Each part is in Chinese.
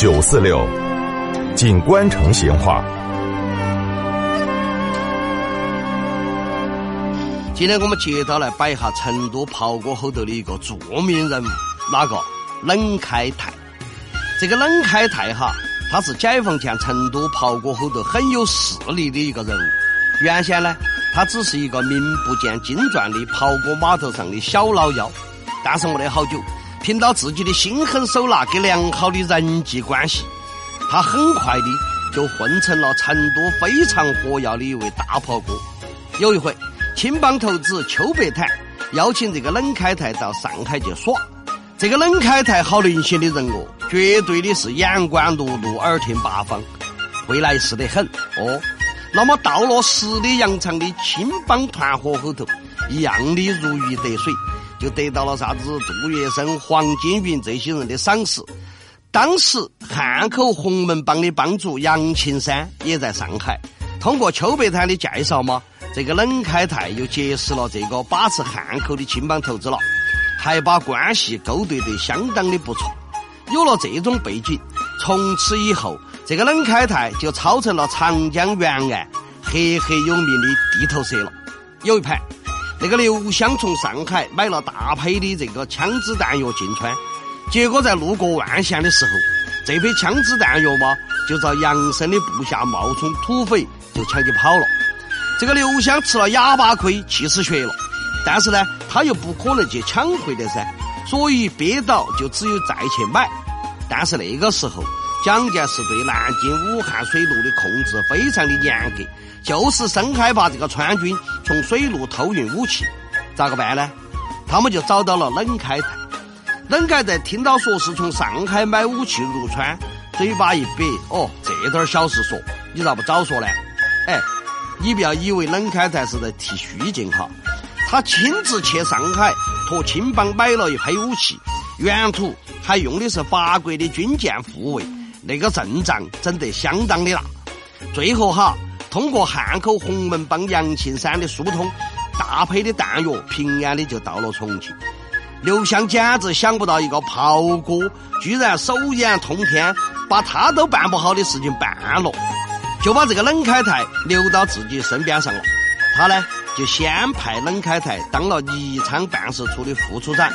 九四六，锦官城闲话。今天我们接着来摆一下成都袍哥后头的一个著名人物，哪个？冷开泰。这个冷开泰哈，他是解放前成都袍哥后头很有势力的一个人物。原先呢，他只是一个名不见经传的袍哥码头上的小老妖，但是没得好久，凭到自己的心狠手辣跟良好的人际关系，他很快的就混成了成都非常活跃的一位大炮哥。有一回。青帮头子邱白坦邀请这个冷开泰到上海去耍，这个冷开泰好明显的人哦，绝对的是眼观六路，耳听八方，会来事得很哦。那么到了十里洋场的青帮团伙后头，一样的如鱼得水，就得到了啥子杜月笙、黄金云这些人的赏识。当时汉口洪门帮的帮主杨青山也在上海，通过邱白滩的介绍嘛。这个冷开泰又结识了这个把持汉口的青帮头子了，还把关系勾兑得相当的不错。有了这种背景，从此以后，这个冷开泰就操成了长江沿岸赫赫有名的地头蛇了。有一盘，那个刘湘从上海买了大批的这个枪支弹药进川，结果在路过万县的时候，这批枪支弹药嘛，就遭杨生的部下冒充土匪就抢起跑了。这个刘湘吃了哑巴亏，气死血了。但是呢，他又不可能去抢回来噻，所以憋到就只有再去买。但是那个时候，蒋介石对南京、武汉水路的控制非常的严格，就是生害怕这个川军从水路偷运武器，咋个办呢？他们就找到了冷开泰。冷开泰听到说是从上海买武器入川，嘴巴一瘪，哦，这点小事说，你咋不早说呢？哎。你不要以为冷开泰是在提虚劲哈，他亲自去上海托青帮买了一批武器，原图还用的是法国的军舰护卫，那个阵仗整得相当的大。最后哈，通过汉口洪门帮杨庆山的疏通，大批的弹药平安的就到了重庆。刘湘简直想不到，一个袍哥居然手眼通天，把他都办不好的事情办了。就把这个冷开泰留到自己身边上了，他呢就先派冷开泰当了宜昌办事处的副处长，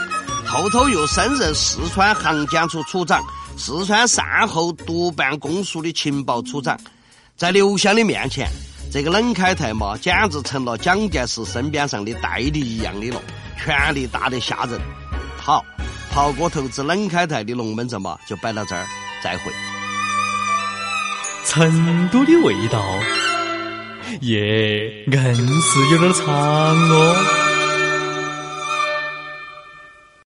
后头又升任四川航检处处长、四川善后督办公署的情报处长。在刘湘的面前，这个冷开泰嘛，简直成了蒋介石身边上的代理一样的了，权力大得吓人。好，袍哥投资冷开泰的龙门阵嘛，就摆到这儿，再会。成都的味道，耶，硬是有点长哦。